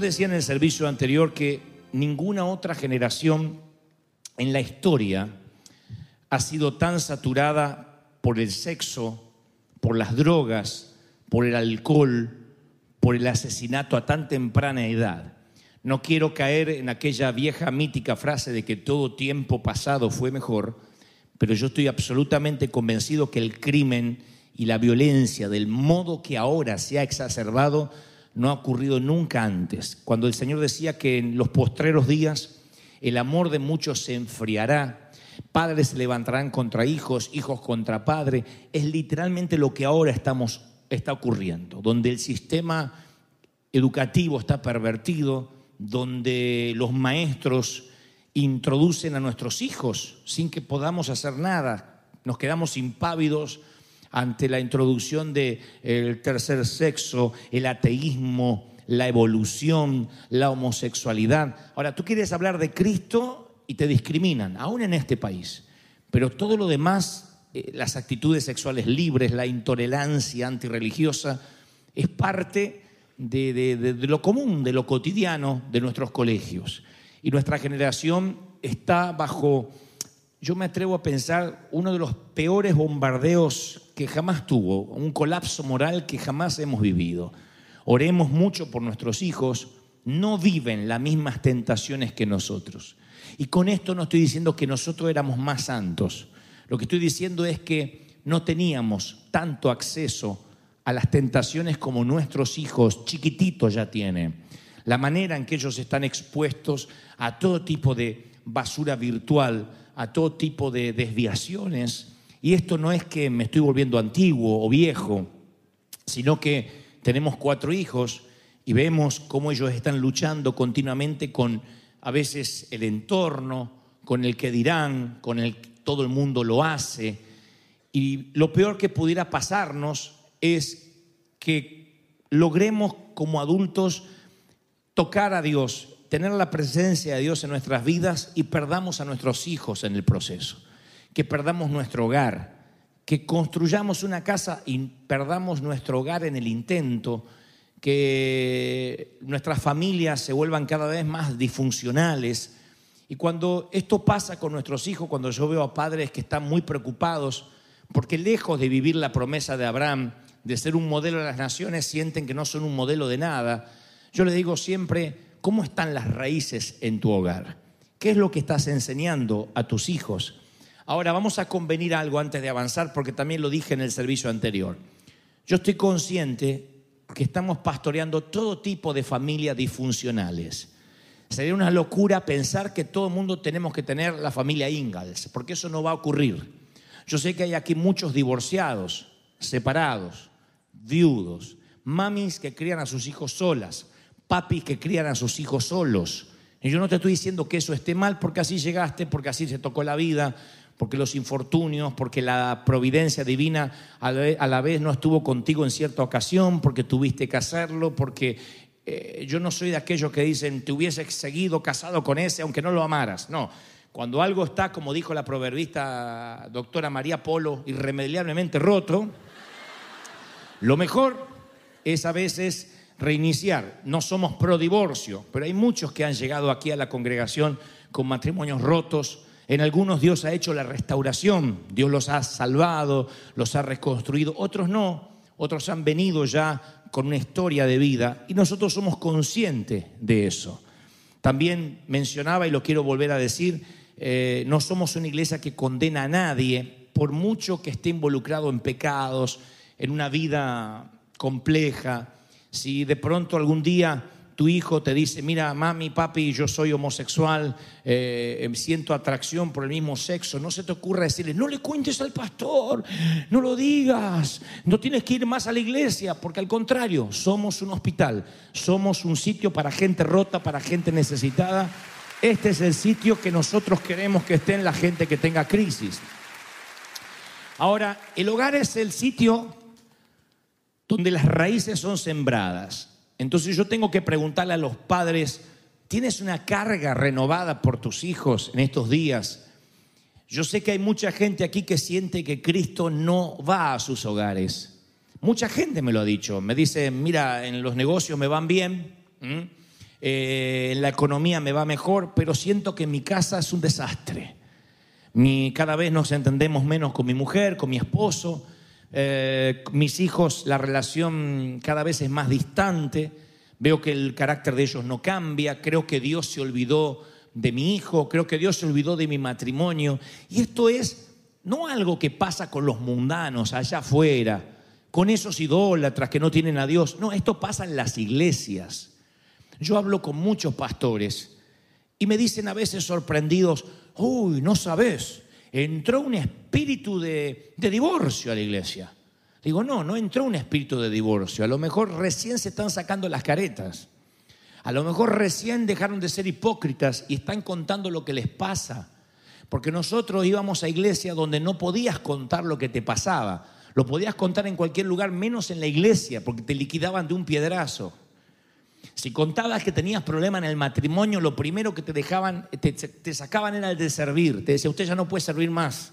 Decía en el servicio anterior que ninguna otra generación en la historia ha sido tan saturada por el sexo, por las drogas, por el alcohol, por el asesinato a tan temprana edad. No quiero caer en aquella vieja mítica frase de que todo tiempo pasado fue mejor, pero yo estoy absolutamente convencido que el crimen y la violencia del modo que ahora se ha exacerbado no ha ocurrido nunca antes. Cuando el Señor decía que en los postreros días el amor de muchos se enfriará, padres se levantarán contra hijos, hijos contra padres, es literalmente lo que ahora estamos, está ocurriendo, donde el sistema educativo está pervertido, donde los maestros introducen a nuestros hijos sin que podamos hacer nada, nos quedamos impávidos ante la introducción del tercer sexo, el ateísmo, la evolución, la homosexualidad. Ahora, tú quieres hablar de Cristo y te discriminan, aún en este país. Pero todo lo demás, eh, las actitudes sexuales libres, la intolerancia antirreligiosa, es parte de, de- lo común, de lo cotidiano de nuestros colegios. Y nuestra generación está bajo, yo me atrevo a pensar, uno de los peores bombardeos que jamás tuvo, un colapso moral que jamás hemos vivido. Oremos mucho por nuestros hijos, no viven las mismas tentaciones que nosotros. Y con esto no estoy diciendo que nosotros éramos más santos. Lo que estoy diciendo es que no teníamos tanto acceso a las tentaciones como nuestros hijos chiquititos ya tienen. La manera en que ellos están expuestos a todo tipo de basura virtual, a todo tipo de desviaciones. Y esto no es que me estoy volviendo antiguo o viejo, sino que tenemos cuatro hijos y vemos cómo ellos están luchando continuamente con a veces el entorno, con el que dirán, con el que todo el mundo lo hace. Y lo peor que pudiera pasarnos es que logremos como adultos tocar a Dios, tener la presencia de Dios en nuestras vidas y perdamos a nuestros hijos en el proceso, que perdamos nuestro hogar, que construyamos una casa y perdamos nuestro hogar en el intento, que nuestras familias se vuelvan cada vez más disfuncionales. Y cuando esto pasa con nuestros hijos, cuando yo veo a padres que están muy preocupados, porque lejos de vivir la promesa de Abraham, de ser un modelo de las naciones, sienten que no son un modelo de nada, yo les digo siempre, ¿cómo están las raíces en tu hogar? ¿Qué es lo que estás enseñando a tus hijos? Ahora vamos a convenir algo antes de avanzar, porque también lo dije en el servicio anterior. Yo estoy consciente que estamos pastoreando todo tipo de familias disfuncionales. Sería una locura pensar que todo el mundo tenemos que tener la familia Ingalls, porque eso no va a ocurrir. Yo sé que hay aquí muchos divorciados, separados, viudos, mamis que crían a sus hijos solas, papis que crían a sus hijos solos. Y yo no te estoy diciendo que eso esté mal porque así llegaste, porque así se tocó la vida, porque los infortunios, porque la providencia divina a la vez, no estuvo contigo en cierta ocasión, porque tuviste que hacerlo, porque eh, yo no soy de aquellos que dicen te hubieses seguido casado con ese aunque no lo amaras. No, cuando algo está, como dijo la proverbista doctora María Polo, irremediablemente roto, lo mejor es a veces reiniciar. No somos pro divorcio, pero hay muchos que han llegado aquí a la congregación con matrimonios rotos, En algunos Dios ha hecho la restauración, Dios los ha salvado, los ha reconstruido, otros no, otros han venido ya con una historia de vida y nosotros somos conscientes de eso. También mencionaba, y lo quiero volver a decir, eh, no somos una iglesia que condena a nadie, por mucho que esté involucrado en pecados, en una vida compleja. Si de pronto algún día tu hijo te dice, mira, mami, papi, yo soy homosexual, eh, siento atracción por el mismo sexo, no se te ocurra decirle, no le cuentes al pastor, no lo digas, no tienes que ir más a la iglesia, porque al contrario, somos un hospital, somos un sitio para gente rota, para gente necesitada. Este es el sitio que nosotros queremos que esté en la gente que tenga crisis. Ahora, el hogar es el sitio donde las raíces son sembradas. Entonces yo tengo que preguntarle a los padres, ¿tienes una carga renovada por tus hijos en estos días? Yo sé que hay mucha gente aquí que siente que Cristo no va a sus hogares. Mucha gente me lo ha dicho. Me dice, mira, en los negocios me van bien, eh, en la economía me va mejor, pero siento que mi casa es un desastre. Cada vez nos entendemos menos con mi mujer, con mi esposo. Eh, mis hijos, la relación cada vez es más distante, veo que el carácter de ellos no cambia, creo que Dios se olvidó de mi hijo, creo que Dios se olvidó de mi matrimonio. Y esto es no algo que pasa con los mundanos allá afuera, con esos idólatras que no tienen a Dios, no, esto pasa en las iglesias. Yo hablo con muchos pastores y me dicen a veces sorprendidos, uy, no sabes, entró un espíritu de, divorcio a la iglesia. Digo, no, no entró un espíritu de divorcio. A lo mejor recién se están sacando las caretas. A lo mejor recién dejaron de ser hipócritas y están contando lo que les pasa. Porque nosotros íbamos a iglesia donde no podías contar lo que te pasaba. Lo podías contar en cualquier lugar, menos en la iglesia, porque te liquidaban de un piedrazo. Si contabas que tenías problema en el matrimonio, lo primero que te dejaban, te, sacaban era el de servir. Te decía, usted ya no puede servir más.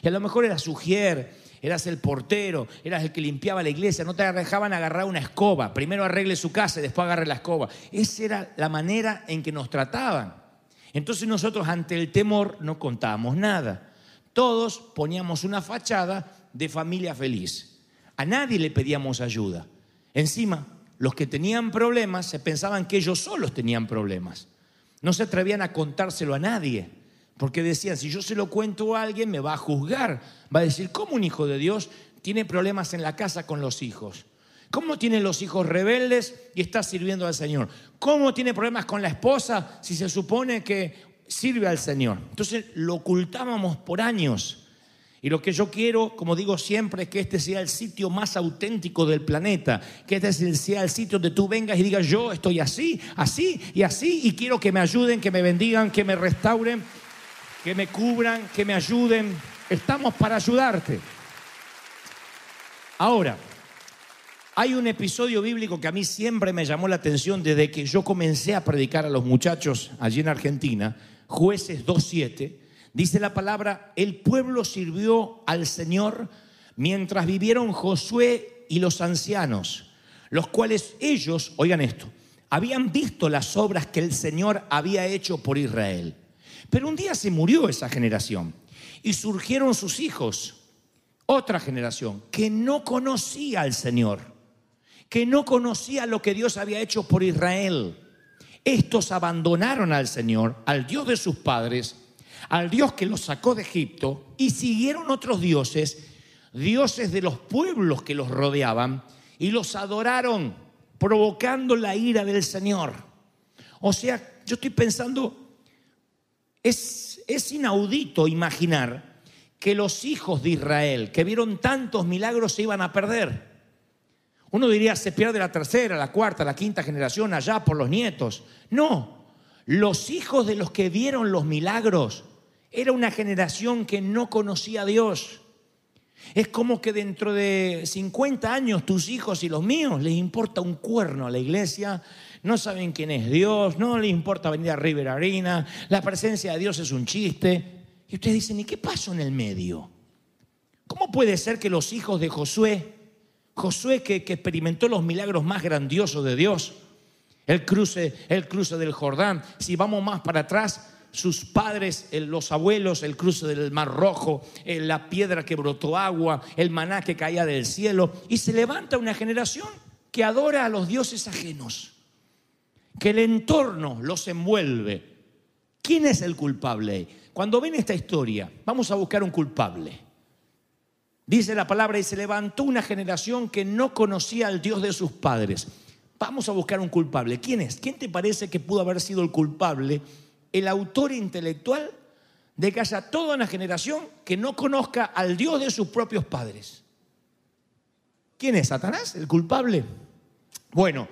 Y a lo mejor eras sugier, eras el portero, eras el que limpiaba la iglesia, no te dejaban agarrar una escoba. Primero arregle su casa y después agarre la escoba. Esa era la manera en que nos trataban. Entonces nosotros ante el temor no contábamos nada. Todos poníamos una fachada de familia feliz. A nadie le pedíamos ayuda. Encima, los que tenían problemas se pensaban que ellos solos tenían problemas. No se atrevían a contárselo a nadie, porque decían, si yo se lo cuento a alguien, me va a juzgar. Va a decir, ¿cómo un hijo de Dios tiene problemas en la casa con los hijos? ¿Cómo tiene los hijos rebeldes y está sirviendo al Señor? ¿Cómo tiene problemas con la esposa si se supone que sirve al Señor? Entonces lo ocultábamos por años. Y lo que yo quiero, como digo siempre, es que este sea el sitio más auténtico del planeta, que este sea el sitio donde tú vengas y digas, yo estoy así, así y así, y quiero que me ayuden, que me bendigan, que me restauren, que me cubran, que me ayuden. Estamos para ayudarte. Ahora, hay un episodio bíblico que a mí siempre me llamó la atención desde que yo comencé a predicar a los muchachos allí en Argentina, jueces 2.7 Dice la palabra, el pueblo sirvió al Señor mientras vivieron Josué y los ancianos, los cuales ellos, oigan esto, habían visto las obras que el Señor había hecho por Israel. Pero un día se murió esa generación y surgieron sus hijos, otra generación que no conocía al Señor, que no conocía lo que Dios había hecho por Israel. Estos abandonaron al Señor, al Dios de sus padres, al Dios que los sacó de Egipto y siguieron otros dioses, dioses de los pueblos que los rodeaban, y los adoraron, provocando la ira del Señor. O sea, yo estoy pensando, es, es inaudito imaginar que los hijos de Israel, que vieron tantos milagros, se iban a perder. Uno diría, se pierde la tercera, la cuarta, la quinta generación allá por los nietos. No, los hijos de los que vieron los milagros era una generación que no conocía a Dios. Es como que dentro de 50 años tus hijos y los míos les importa un cuerno a la iglesia, no saben quién es Dios, no les importa venir a River Arena, la presencia de Dios es un chiste. Y ustedes dicen, ¿y qué pasó en el medio? ¿Cómo puede ser que los hijos de Josué, Josué que, que experimentó los milagros más grandiosos de Dios, el cruce, el cruce del Jordán, si vamos más para atrás, sus padres, el- los abuelos, el cruce del Mar Rojo, eh, la piedra que brotó agua, el maná que caía del cielo, y se levanta una generación que adora a los dioses ajenos, que el entorno los envuelve. ¿Quién es el culpable? Cuando ven esta historia, vamos a buscar un culpable. Dice la palabra, y se levantó una generación que no conocía al Dios de sus padres. Vamos a buscar un culpable. ¿Quién es? ¿Quién te parece que pudo haber sido el culpable? El autor intelectual de que haya toda una generación que no conozca al Dios de sus propios padres. ¿Quién es? ¿Satanás? ¿El culpable? Bueno,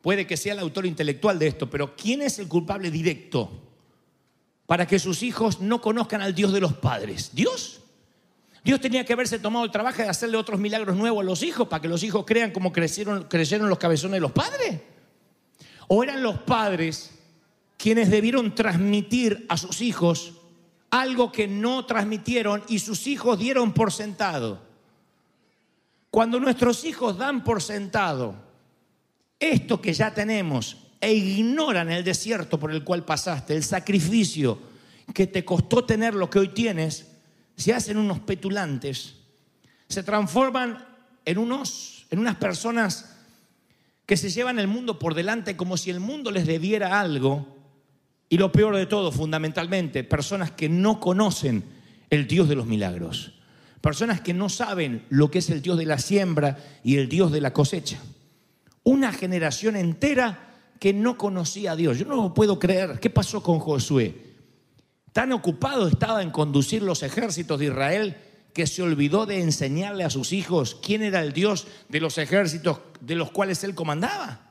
puede que sea el autor intelectual de esto, pero ¿quién es el culpable directo para que sus hijos no conozcan al Dios de los padres? ¿Dios? Dios tenía que haberse tomado el trabajo de hacerle otros milagros nuevos a los hijos para que los hijos crean como crecieron, creyeron los cabezones de los padres. ¿O eran los padres quienes debieron transmitir a sus hijos algo que no transmitieron y sus hijos dieron por sentado? Cuando nuestros hijos dan por sentado esto que ya tenemos e ignoran el desierto por el cual pasaste, el sacrificio que te costó tener lo que hoy tienes, se hacen unos petulantes, se transforman en unos en unas personas que se llevan el mundo por delante como si el mundo les debiera algo. Y lo peor de todo, fundamentalmente, personas que no conocen el Dios de los milagros. Personas que no saben lo que es el Dios de la siembra y el Dios de la cosecha. Una generación entera que no conocía a Dios. Yo no lo puedo creer. ¿Qué pasó con Josué? Tan ocupado estaba en conducir los ejércitos de Israel que se olvidó de enseñarle a sus hijos quién era el Dios de los ejércitos de los cuales él comandaba.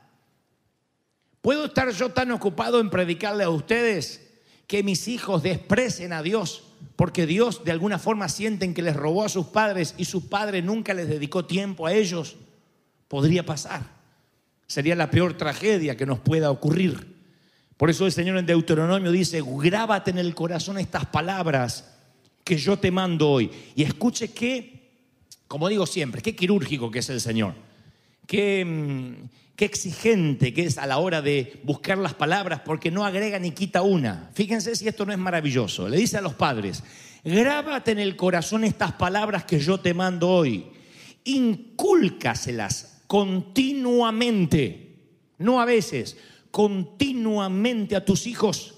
¿Puedo estar yo tan ocupado en predicarle a ustedes que mis hijos desprecien a Dios porque Dios de alguna forma sienten que les robó a sus padres y su padre nunca les dedicó tiempo a ellos? Podría pasar. Sería la peor tragedia que nos pueda ocurrir. Por eso el Señor en Deuteronomio dice, grábate en el corazón estas palabras que yo te mando hoy. Y escuche qué, como digo siempre, qué quirúrgico que es el Señor. Qué, mm, qué exigente que es a la hora de buscar las palabras porque no agrega ni quita una. Fíjense si esto no es maravilloso. Le dice a los padres, grábate en el corazón estas palabras que yo te mando hoy. Incúlcaselas continuamente, no a veces, continuamente a tus hijos.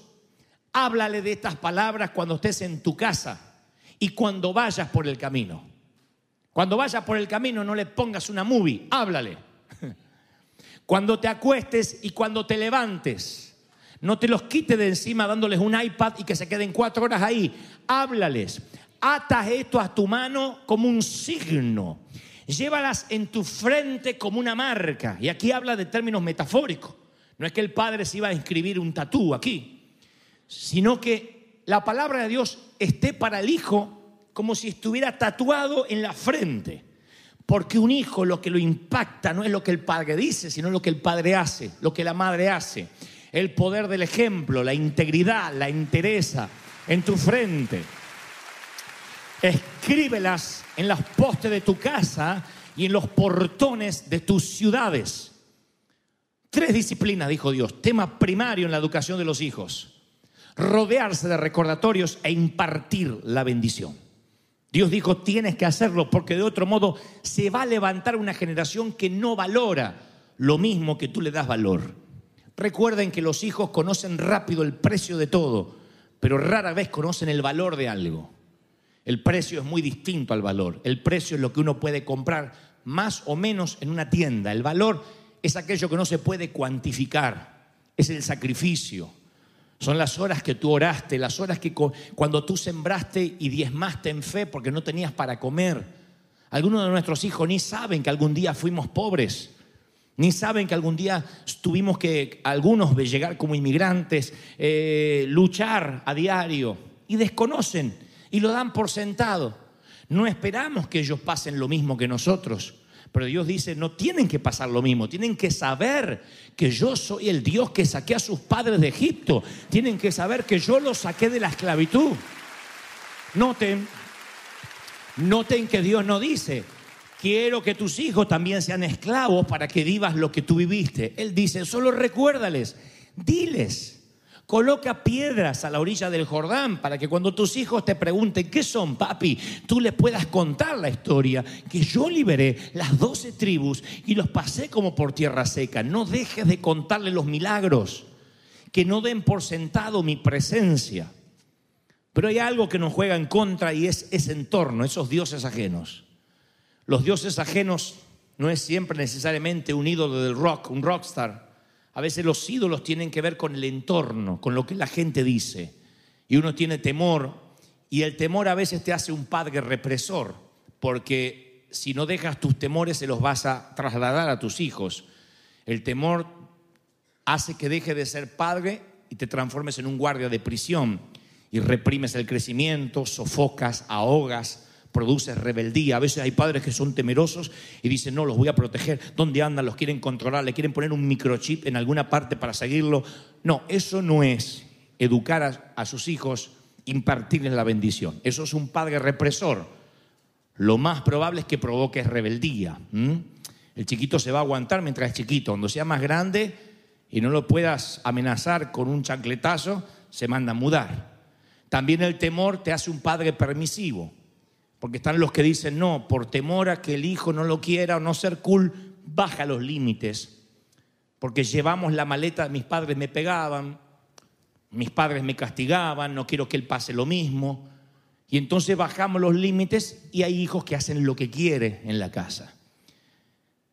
Háblale de estas palabras cuando estés en tu casa y cuando vayas por el camino. Cuando vayas por el camino no le pongas una movie, háblale. Cuando te acuestes y cuando te levantes, no te los quites de encima dándoles un iPad y que se queden cuatro horas ahí. Háblales. Atas esto a tu mano como un signo. Llévalas en tu frente como una marca. Y aquí habla de términos metafóricos. No es que el padre se iba a inscribir un tatú aquí, sino que la palabra de Dios esté para el hijo como si estuviera tatuado en la frente. Porque un hijo lo que lo impacta no es lo que el padre dice, sino lo que el padre hace, lo que la madre hace. El poder del ejemplo, la integridad, la entereza en tu frente. Escríbelas en los postes de tu casa y en los portones de tus ciudades. Tres disciplinas, dijo Dios, tema primario en la educación de los hijos. Rodearse de recordatorios e impartir la bendición. Dios dijo, tienes que hacerlo porque de otro modo se va a levantar una generación que no valora lo mismo que tú le das valor. Recuerden que los hijos conocen rápido el precio de todo, pero rara vez conocen el valor de algo. El precio es muy distinto al valor. El precio es lo que uno puede comprar más o menos en una tienda. El valor es aquello que no se puede cuantificar. Es el sacrificio. Son las horas que tú oraste, las horas que cuando tú sembraste y diezmaste en fe porque no tenías para comer. Algunos de nuestros hijos ni saben que algún día fuimos pobres, ni saben que algún día tuvimos que, algunos llegar como inmigrantes, eh, luchar a diario y desconocen y lo dan por sentado. No esperamos que ellos pasen lo mismo que nosotros. Pero Dios dice, no tienen que pasar lo mismo, tienen que saber que yo soy el Dios que saqué a sus padres de Egipto, tienen que saber que yo los saqué de la esclavitud. Noten, noten que Dios no dice, quiero que tus hijos también sean esclavos para que vivas lo que tú viviste. Él dice, solo recuérdales, diles, Coloca piedras a la orilla del Jordán para que cuando tus hijos te pregunten qué son, papi, tú les puedas contar la historia, que yo liberé las doce tribus y los pasé como por tierra seca. No dejes de contarle los milagros, que no den por sentado mi presencia. Pero hay algo que nos juega en contra y es ese entorno, esos dioses ajenos. Los dioses ajenos no es siempre necesariamente un ídolo del rock, un rockstar. A veces los ídolos tienen que ver con el entorno, con lo que la gente dice. Y uno tiene temor y el temor a veces te hace un padre represor, porque si no dejas tus temores se los vas a trasladar a tus hijos. El temor hace que deje de ser padre y te transformes en un guardia de prisión y reprimes el crecimiento, sofocas, ahogas, produces rebeldía. A veces hay padres que son temerosos y dicen, no, los voy a proteger. ¿Dónde andan? Los quieren controlar, le quieren poner un microchip en alguna parte para seguirlo. No, eso no es educar a, sus hijos, impartirles la bendición. Eso es un padre represor. Lo más probable es que provoque rebeldía. El chiquito se va a aguantar mientras es chiquito. Cuando sea más grande y no lo puedas amenazar con un chancletazo, se manda a mudar. También el temor te hace un padre permisivo. Porque están los que dicen, no, por temor a que el hijo no lo quiera o no ser cool, baja los límites. Porque llevamos la maleta, mis padres me pegaban, mis padres me castigaban, no quiero que él pase lo mismo. Y entonces bajamos los límites y hay hijos que hacen lo que quiere en la casa.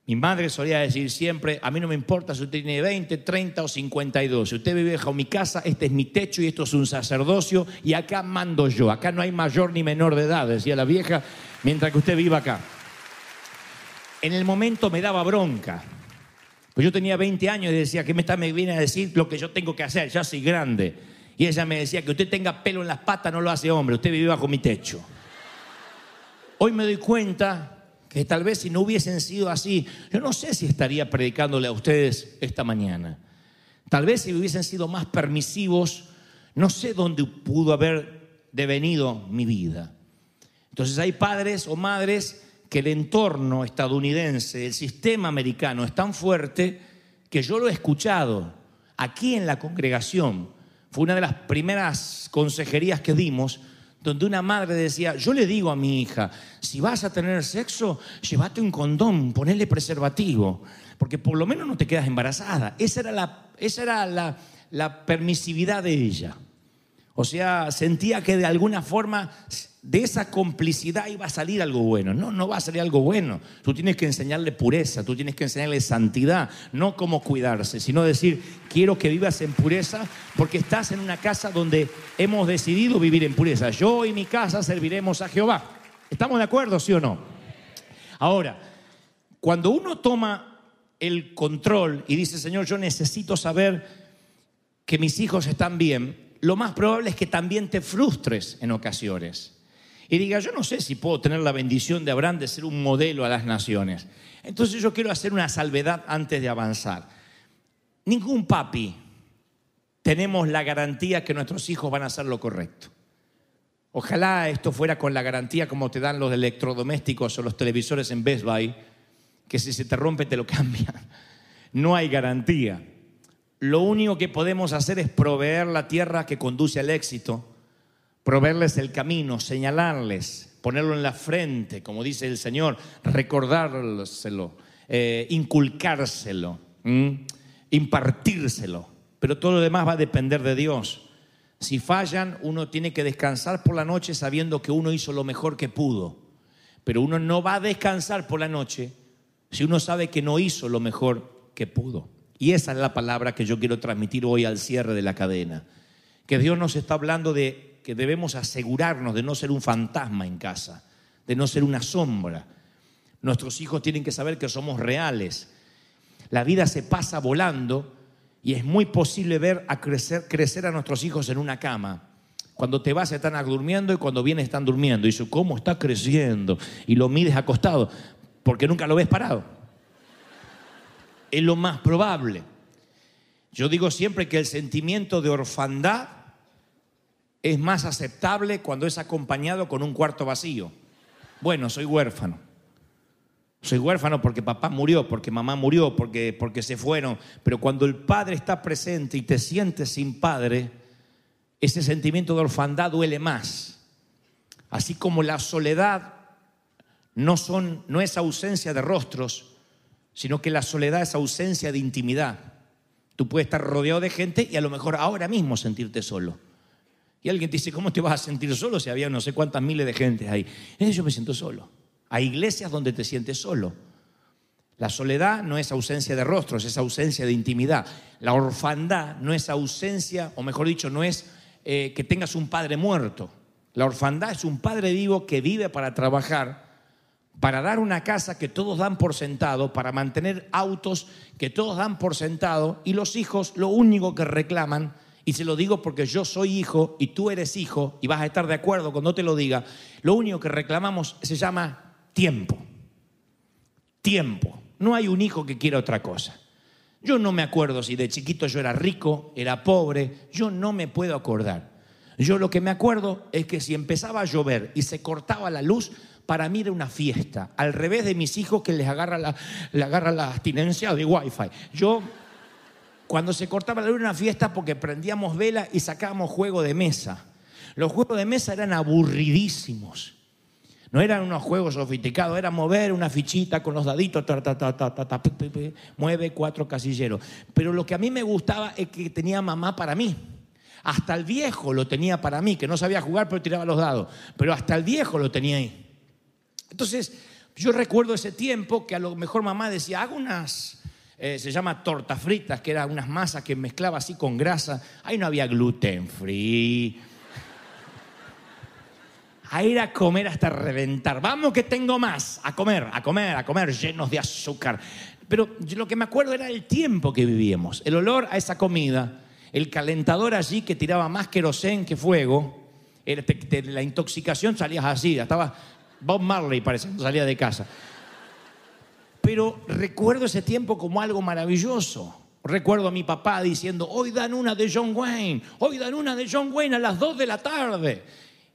Mi madre solía decir siempre, a mí no me importa si usted tiene 20, 30 o 52. Si usted vive bajo mi casa, este es mi techo y esto es un sacerdocio y acá mando yo. Acá no hay mayor ni menor de edad, decía la vieja, mientras que usted viva acá. En el momento me daba bronca. Pues yo tenía 20 años y decía, ¿qué me, está, me viene a decir lo que yo tengo que hacer? Ya soy grande. Y ella me decía, que usted tenga pelo en las patas no lo hace hombre, usted vive bajo mi techo. Hoy me doy cuenta que tal vez si no hubiesen sido así, yo no sé si estaría predicándole a ustedes esta mañana. Tal vez si hubiesen sido más permisivos, no sé dónde pudo haber devenido mi vida. Entonces hay padres o madres que el entorno estadounidense, el sistema americano es tan fuerte que yo lo he escuchado aquí en la congregación. Fue una de las primeras consejerías que dimos donde una madre decía, yo le digo a mi hija, si vas a tener sexo, llévate un condón, ponele preservativo, porque por lo menos no te quedas embarazada. Esa era la, esa era la, la permisividad de ella. O sea, sentía que de alguna forma de esa complicidad iba a salir algo bueno. No, no va a salir algo bueno. Tú tienes que enseñarle pureza, tú tienes que enseñarle santidad, no cómo cuidarse, sino decir, quiero que vivas en pureza porque estás en una casa donde hemos decidido vivir en pureza. Yo y mi casa serviremos a Jehová. ¿Estamos de acuerdo, sí o no? Ahora, cuando uno toma el control y dice, Señor, yo necesito saber que mis hijos están bien, lo más probable es que también te frustres en ocasiones. Y diga, yo no sé si puedo tener la bendición de Abraham de ser un modelo a las naciones. Entonces yo quiero hacer una salvedad antes de avanzar. Ningún papi tenemos la garantía que nuestros hijos van a hacer lo correcto. Ojalá esto fuera con la garantía como te dan los electrodomésticos o los televisores en Best Buy, que si se te rompe te lo cambian. No hay garantía. Lo único que podemos hacer es proveer la tierra que conduce al éxito, proveerles el camino, señalarles, ponerlo en la frente, como dice el Señor, recordárselo, eh, inculcárselo, impartírselo. Pero todo lo demás va a depender de Dios. Si fallan, uno tiene que descansar por la noche sabiendo que uno hizo lo mejor que pudo. Pero uno no va a descansar por la noche si uno sabe que no hizo lo mejor que pudo. Y esa es la palabra que yo quiero transmitir hoy al cierre de la cadena. Que Dios nos está hablando de que debemos asegurarnos de no ser un fantasma en casa, de no ser una sombra. Nuestros hijos tienen que saber que somos reales. La vida se pasa volando y es muy posible ver a crecer, a nuestros hijos en una cama. Cuando te vas están durmiendo y cuando vienes están durmiendo. Y dices, ¿cómo está creciendo? Y lo mides acostado, porque nunca lo ves parado. Es lo más probable. Yo digo siempre que el sentimiento de orfandad es más aceptable cuando es acompañado con un cuarto vacío. Bueno, soy huérfano. Soy huérfano porque papá murió, porque mamá murió, porque, porque se fueron. Pero cuando el padre está presente y te sientes sin padre, ese sentimiento de orfandad duele más. Así como la soledad no, son, no es ausencia de rostros, sino que la soledad es ausencia de intimidad. Tú puedes estar rodeado de gente y a lo mejor ahora mismo sentirte solo. Y alguien te dice, ¿cómo te vas a sentir solo si había no sé cuántas miles de gente ahí? Eh, yo me siento solo. Hay iglesias donde te sientes solo. La soledad no es ausencia de rostros, es ausencia de intimidad. La orfandad no es ausencia, o mejor dicho, no es eh, que tengas un padre muerto. La orfandad es un padre vivo que vive para trabajar, para dar una casa que todos dan por sentado, para mantener autos que todos dan por sentado, y los hijos lo único que reclaman, y se lo digo porque yo soy hijo y tú eres hijo, y vas a estar de acuerdo cuando te lo diga, lo único que reclamamos se llama tiempo. Tiempo. No hay un hijo que quiera otra cosa. Yo no me acuerdo si de chiquito yo era rico, era pobre, yo no me puedo acordar. Yo lo que me acuerdo es que si empezaba a llover y se cortaba la luz, para mí era una fiesta, al revés de mis hijos que les agarra la, le agarra la abstinencia de wifi. Yo, cuando se cortaba la luz era una fiesta porque prendíamos vela y sacábamos juego de mesa. Los juegos de mesa eran aburridísimos. No eran unos juegos sofisticados, era mover una fichita con los daditos, ta, ta, ta, mueve cuatro casilleros. Pero lo que a mí me gustaba es que tenía mamá para mí. Hasta el viejo lo tenía para mí, que no sabía jugar pero tiraba los dados. Pero hasta el viejo lo tenía ahí. Entonces, yo recuerdo ese tiempo que a lo mejor mamá decía, hago unas, eh, se llama tortas fritas, que eran unas masas que mezclaba así con grasa. Ahí no había gluten free a ir a comer hasta reventar. Vamos que tengo más, a comer, a comer, a comer, llenos de azúcar. Pero lo que me acuerdo era el tiempo que vivíamos, el olor a esa comida, el calentador allí que tiraba más querosén que fuego, era- la intoxicación salías así, estaba Bob Marley parece, salía de casa. Pero recuerdo ese tiempo como algo maravilloso. Recuerdo a mi papá diciendo, hoy dan una de John Wayne, hoy dan una de John Wayne a las 2 de la tarde.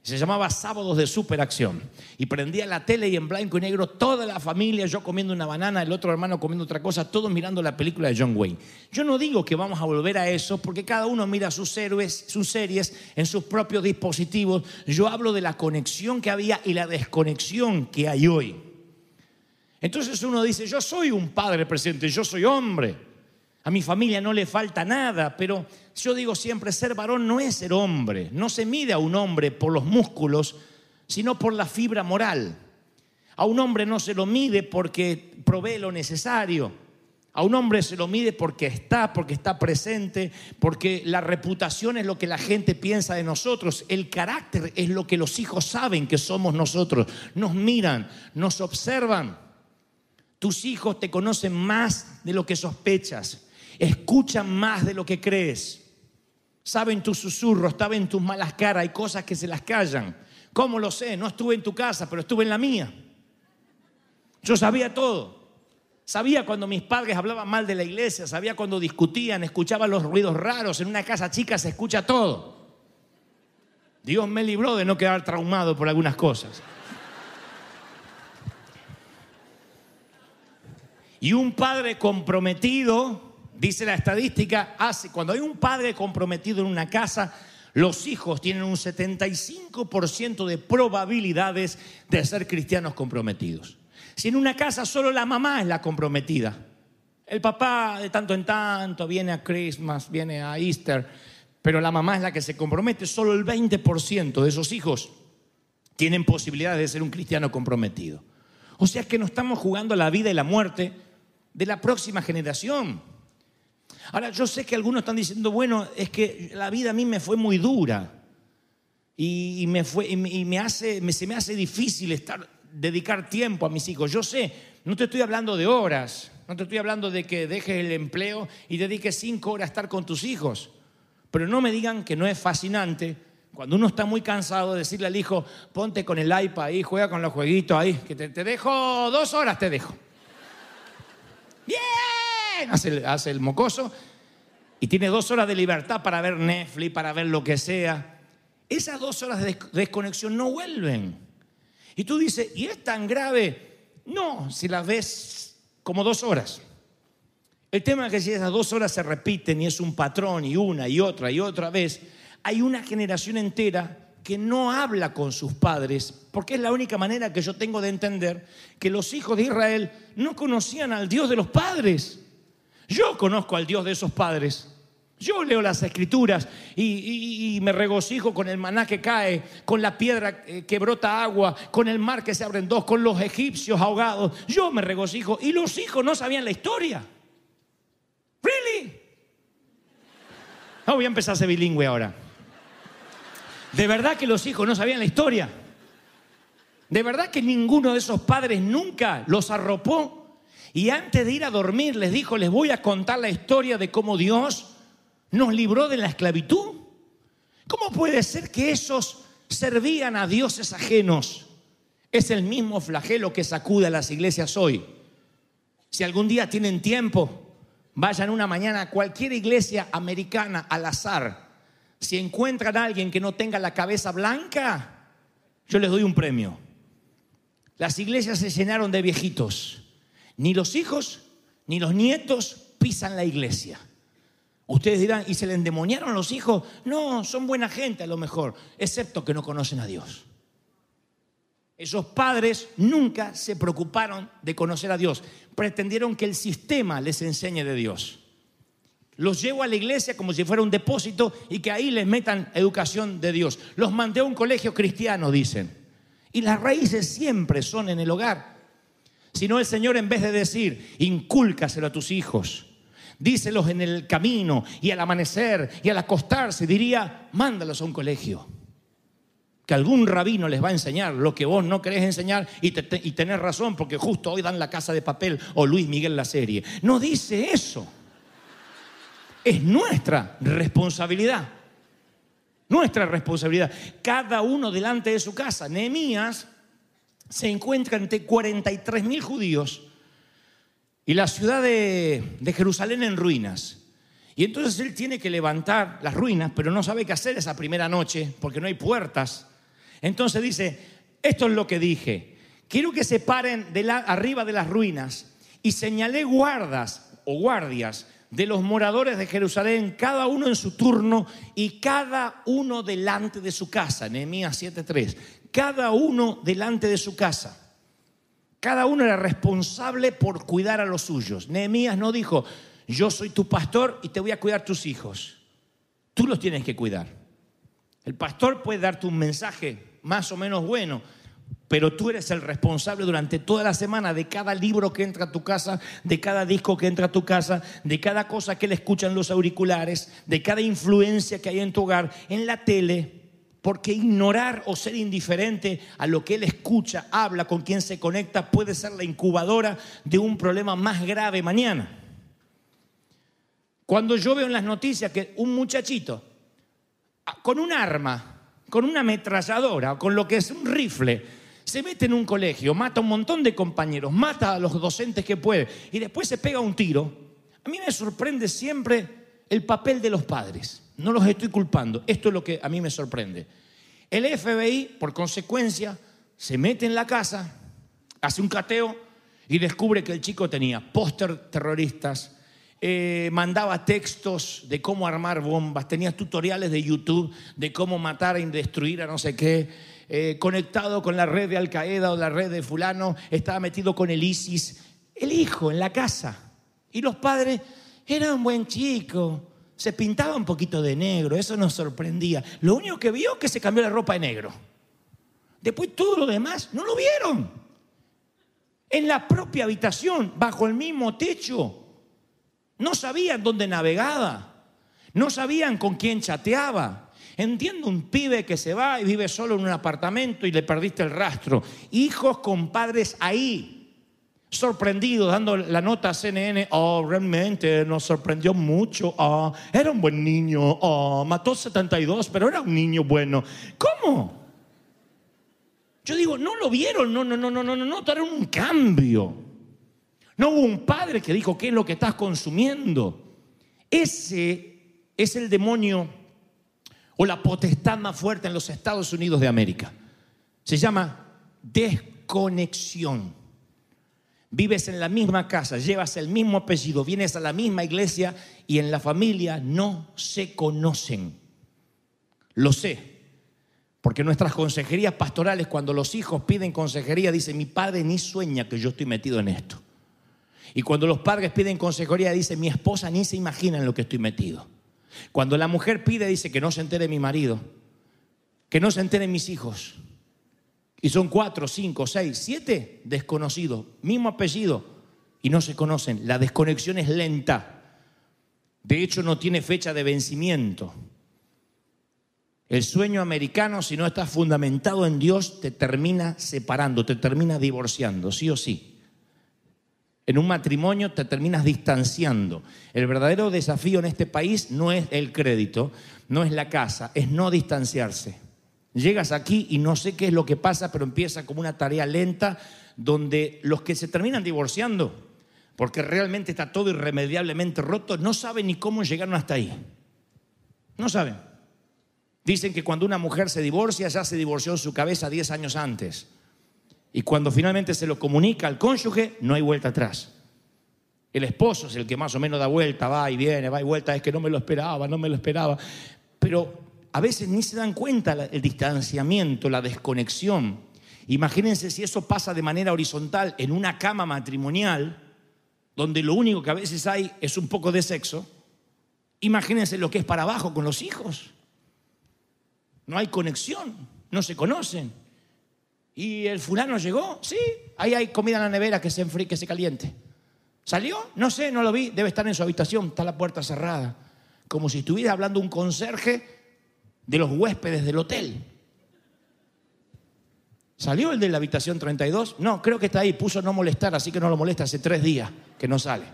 Se llamaba Sábados de Superacción. Y prendía la tele y en blanco y negro toda la familia, yo comiendo una banana, el otro hermano comiendo otra cosa, todos mirando la película de John Wayne. Yo no digo que vamos a volver a eso porque cada uno mira sus héroes, sus series en sus propios dispositivos. Yo hablo de la conexión que había y la desconexión que hay hoy. Entonces uno dice, yo soy un padre presente, yo soy hombre. A mi familia no le falta nada, pero yo digo siempre, ser varón no es ser hombre. No se mide a un hombre por los músculos, sino por la fibra moral. A un hombre no se lo mide porque provee lo necesario. A un hombre se lo mide porque está, porque está presente, porque la reputación es lo que la gente piensa de nosotros. El carácter es lo que los hijos saben que somos nosotros. Nos miran, nos observan. Tus hijos te conocen más de lo que sospechas. Escuchan más de lo que crees. Saben tus susurros, saben tus malas caras. Hay cosas que se las callan. ¿Cómo lo sé? No estuve en tu casa, pero estuve en la mía. Yo sabía todo. Sabía cuando mis padres hablaban mal de la iglesia, sabía cuando discutían, escuchaba los ruidos raros. En una casa chica se escucha todo. Dios me libró de no quedar traumado por algunas cosas. Y un padre comprometido, dice la estadística, hace, cuando hay un padre comprometido en una casa, los hijos tienen un 75% de probabilidades de ser cristianos comprometidos. Si en una casa solo la mamá es la comprometida, el papá de tanto en tanto viene a Christmas, viene a Easter, pero la mamá es la que se compromete, solo el 20% de esos hijos tienen posibilidades de ser un cristiano comprometido. O sea que no estamos jugando la vida y la muerte de la próxima generación. Ahora, yo sé que algunos están diciendo, bueno, es que la vida a mí me fue muy dura y, me, fue, y me, hace, se me hace difícil estar, dedicar tiempo a mis hijos. Yo sé, no te estoy hablando de horas, no te estoy hablando de que dejes el empleo y dediques cinco horas a estar con tus hijos. Pero no me digan que no es fascinante cuando uno está muy cansado de decirle al hijo, ponte con el iPad ahí, juega con los jueguitos ahí, que te dejo dos horas, te dejo. Bien, hace el, hace el mocoso y tiene dos horas de libertad para ver Netflix, para ver lo que sea. Esas dos horas de des- desconexión no vuelven. Y tú dices, ¿y es tan grave No, si las ves como dos horas. El tema es que si esas dos horas se repiten y es un patrón y una y otra y otra vez, hay una generación entera que no habla con sus padres, porque es la única manera que yo tengo de entender que los hijos de Israel no conocían al Dios de los padres. Yo conozco al Dios de esos padres. Yo leo las escrituras y, me regocijo con el maná que cae, con la piedra eh, que brota agua, con el mar que se abre en dos, con los egipcios ahogados. Yo me regocijo y los hijos no sabían la historia. ¿Really? No voy a empezar a ser bilingüe ahora. De verdad que los hijos no sabían la historia. De verdad que ninguno de esos padres nunca los arropó. Y antes de ir a dormir les dijo, les voy a contar la historia de cómo Dios nos libró de la esclavitud. ¿Cómo puede ser que esos servían a dioses ajenos? Es el mismo flagelo que sacude a las iglesias hoy. Si algún día tienen tiempo, vayan una mañana a cualquier iglesia americana al azar. Si encuentran a alguien que no tenga la cabeza blanca, yo les doy un premio. Las iglesias se llenaron de viejitos. Ni los hijos ni los nietos pisan la iglesia. Ustedes dirán, ¿y se le endemoniaron los hijos? No, son buena gente a lo mejor, excepto que no conocen a Dios. Esos padres nunca se preocuparon de conocer a Dios. Pretendieron que el sistema les enseñe de Dios. Los llevo a la iglesia como si fuera un depósito y que ahí les metan educación de Dios. Los mandé a un colegio cristiano, dicen. Y las raíces siempre son en el hogar. Si no, el Señor en vez de decir, incúlcaselo a tus hijos, díselos en el camino y al amanecer y al acostarse, diría, mándalos a un colegio. Que algún rabino les va a enseñar lo que vos no querés enseñar y, te- te- y tenés razón porque justo hoy dan la casa de papel o Luis Miguel la serie. No dice eso. Es nuestra responsabilidad. Nuestra responsabilidad. Cada uno delante de su casa. Nehemías se encuentra entre 43 mil judíos y la ciudad de, Jerusalén en ruinas. Y entonces él tiene que levantar las ruinas, pero no sabe qué hacer esa primera noche porque no hay puertas. Entonces dice, esto es lo que dije, quiero que se paren de arriba de las ruinas y señalé guardas o guardias de los moradores de Jerusalén, cada uno en su turno y cada uno delante de su casa. Nehemías 7:3. Cada uno delante de su casa. Cada uno era responsable por cuidar a los suyos. Nehemías no dijo, yo soy tu pastor y te voy a cuidar tus hijos. Tú los tienes que cuidar. El pastor puede darte un mensaje más o menos bueno, pero tú eres el responsable durante toda la semana de cada libro que entra a tu casa, de cada disco que entra a tu casa, de cada cosa que le escuchan los auriculares, de cada influencia que hay en tu hogar, en la tele. Porque ignorar o ser indiferente a lo que él escucha, habla, con quien se conecta, puede ser la incubadora de un problema más grave mañana. Cuando yo veo en las noticias que un muchachito ah, con un arma, con una ametralladora, con lo que es un rifle, se mete en un colegio, mata a un montón de compañeros, mata a los docentes que puede y después se pega un tiro, a mí me sorprende siempre el papel de los padres. No los estoy culpando, esto es lo que a mí me sorprende. El FBI, por consecuencia, se mete en la casa, hace un cateo y descubre que el chico tenía póster terroristas, eh, mandaba textos de cómo armar bombas, tenía tutoriales de YouTube de cómo matar y destruir a no sé qué, eh, conectado con la red de Al Qaeda o la red de fulano, estaba metido con el ISIS. El hijo en la casa. Y los padres, era un buen chico, se pintaba un poquito de negro, eso nos sorprendía. Lo único que vio que se cambió la ropa de negro. Después todo lo demás no lo vieron. En la propia habitación, bajo el mismo techo. No sabían dónde navegaba. No sabían con quién chateaba. Entiendo un pibe que se va y vive solo en un apartamento y le perdiste el rastro. Hijos con padres ahí, sorprendidos, dando la nota a CNN. Oh, realmente nos sorprendió mucho. Oh, era un buen niño. Oh, mató 72, pero era un niño bueno. ¿Cómo? Yo digo, no lo vieron, no, no, no, no, no, no, notaron un cambio. No hubo un padre que dijo, ¿qué es lo que estás consumiendo? Ese es el demonio o la potestad más fuerte en los Estados Unidos de América. Se llama desconexión. Vives en la misma casa, llevas el mismo apellido, vienes a la misma iglesia y en la familia no se conocen. Lo sé, porque nuestras consejerías pastorales, cuando los hijos piden consejería, dicen, mi padre ni sueña que yo estoy metido en esto. Y cuando los padres piden consejería, dicen, mi esposa ni se imagina en lo que estoy metido. Cuando la mujer pide, dice, que no se entere mi marido, que no se enteren mis hijos. Y son cuatro, cinco, seis, siete desconocidos, mismo apellido, y no se conocen. La desconexión es lenta. De hecho, no tiene fecha de vencimiento. El sueño americano, si no está fundamentado en Dios, te termina separando, te termina divorciando, sí o sí. En un matrimonio te terminas distanciando. El verdadero desafío en este país no es el crédito, no es la casa, es no distanciarse. Llegas aquí y no sé qué es lo que pasa, pero empieza como una tarea lenta donde los que se terminan divorciando, porque realmente está todo irremediablemente roto, no saben ni cómo llegaron hasta ahí. No saben. Dicen que cuando una mujer se divorcia, ya se divorció en su cabeza 10 años antes. Y cuando finalmente se lo comunica al cónyuge, no hay vuelta atrás. El esposo es el que más o menos da vuelta, va y viene, va y vuelta, es que no me lo esperaba, no me lo esperaba. Pero a veces ni se dan cuenta el distanciamiento, la desconexión. Imagínense si eso pasa de manera horizontal en una cama matrimonial, donde lo único que a veces hay es un poco de sexo. Imagínense lo que es para abajo con los hijos. No hay conexión, no se conocen. ¿Y el fulano llegó? Sí, ahí hay comida en la nevera que se enfríe, que se caliente. ¿Salió? No sé, no lo vi, debe estar en su habitación, está la puerta cerrada. Como si estuviera hablando un conserje de los huéspedes del hotel. ¿Salió el de la habitación 32? No, creo que está ahí, puso no molestar, así que no lo molesta hace tres días que no sale.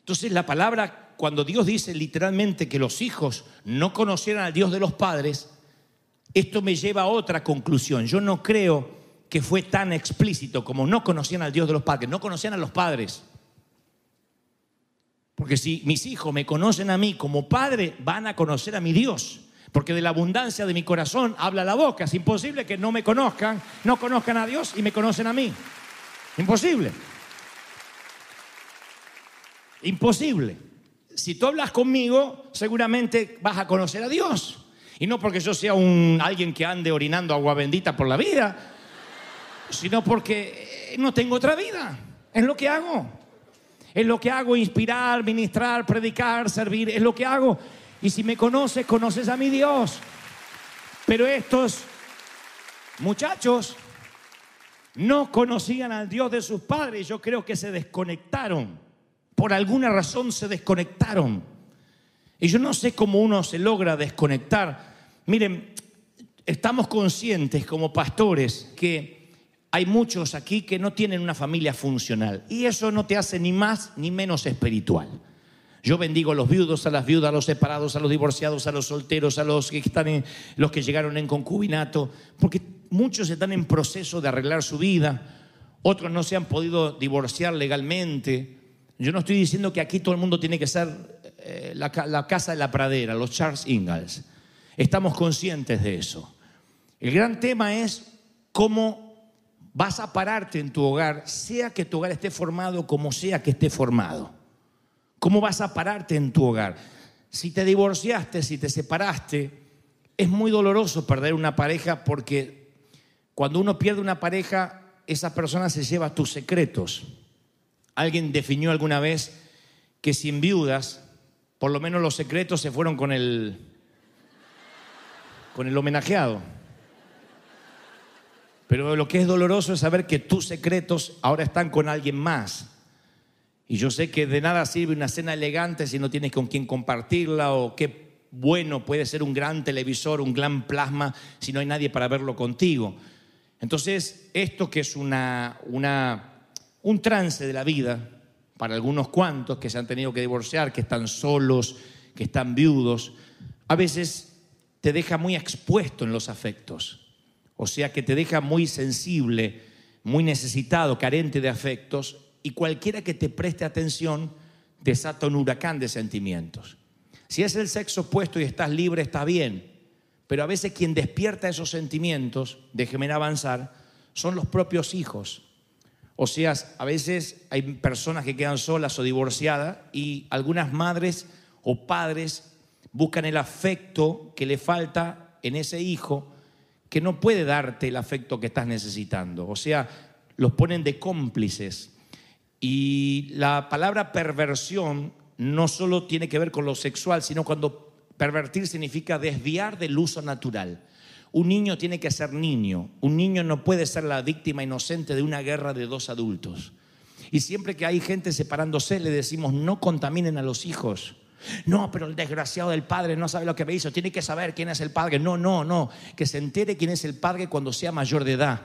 Entonces la palabra, cuando Dios dice literalmente que los hijos no conocieran al Dios de los padres, esto me lleva a otra conclusión. Yo no creo que fue tan explícito como no conocían al Dios de los padres, no conocían a los padres. Porque si mis hijos me conocen a mí como padre, van a conocer a mi Dios. Porque de la abundancia de mi corazón habla la boca. Es imposible que no me conozcan, no conozcan a Dios y me conocen a mí. Imposible. Imposible. Si tú hablas conmigo, seguramente vas a conocer a Dios. Y no porque yo sea un alguien que ande orinando agua bendita por la vida, sino porque no tengo otra vida. Es lo que hago. Es lo que hago, inspirar, ministrar, predicar, servir, es lo que hago. Y si me conoces, conoces a mi Dios. Pero estos muchachos no conocían al Dios de sus padres. Yo creo que se desconectaron. Por alguna razón se desconectaron. Y yo no sé cómo uno se logra desconectar. Miren, estamos conscientes como pastores que hay muchos aquí que no tienen una familia funcional y eso no te hace ni más ni menos espiritual. Yo bendigo a los viudos, a las viudas, a los separados, a los divorciados, a los solteros, a los que están en, los que llegaron en concubinato, porque muchos están en proceso de arreglar su vida, otros no se han podido divorciar legalmente. Yo no estoy diciendo que aquí todo el mundo tiene que ser eh, la, la casa de la pradera, los Charles Ingalls. Estamos conscientes de eso. El gran tema es cómo vas a pararte en tu hogar, sea que tu hogar esté formado como sea que esté formado. ¿Cómo vas a pararte en tu hogar? Si te divorciaste, si te separaste, es muy doloroso perder una pareja porque cuando uno pierde una pareja, esa persona se lleva tus secretos. Alguien definió alguna vez que sin viudas, por lo menos los secretos se fueron con el con el homenajeado. Pero lo que es doloroso es saber que tus secretos ahora están con alguien más. Y yo sé que de nada sirve una cena elegante si no tienes con quién compartirla o qué bueno puede ser un gran televisor, un gran plasma si no hay nadie para verlo contigo. Entonces, esto que es una, un trance de la vida para algunos cuantos que se han tenido que divorciar, que están solos, que están viudos, a veces te deja muy expuesto en los afectos. O sea que te deja muy sensible, muy necesitado, carente de afectos, y cualquiera que te preste atención desata un huracán de sentimientos. Si es el sexo opuesto y estás libre, está bien, pero a veces quien despierta esos sentimientos, déjeme avanzar, son los propios hijos. O sea, a veces hay personas que quedan solas o divorciadas y algunas madres o padres buscan el afecto que le falta en ese hijo que no puede darte el afecto que estás necesitando. O sea, los ponen de cómplices. Y la palabra perversión no solo tiene que ver con lo sexual, sino cuando pervertir significa desviar del uso natural. Un niño tiene que ser niño. Un niño no puede ser la víctima inocente de una guerra de dos adultos. Y siempre que hay gente separándose, le decimos, no contaminen a los hijos. No, pero el desgraciado del padre no sabe lo que me hizo. Tiene que saber quién es el padre. No, no, no. Que se entere quién es el padre cuando sea mayor de edad.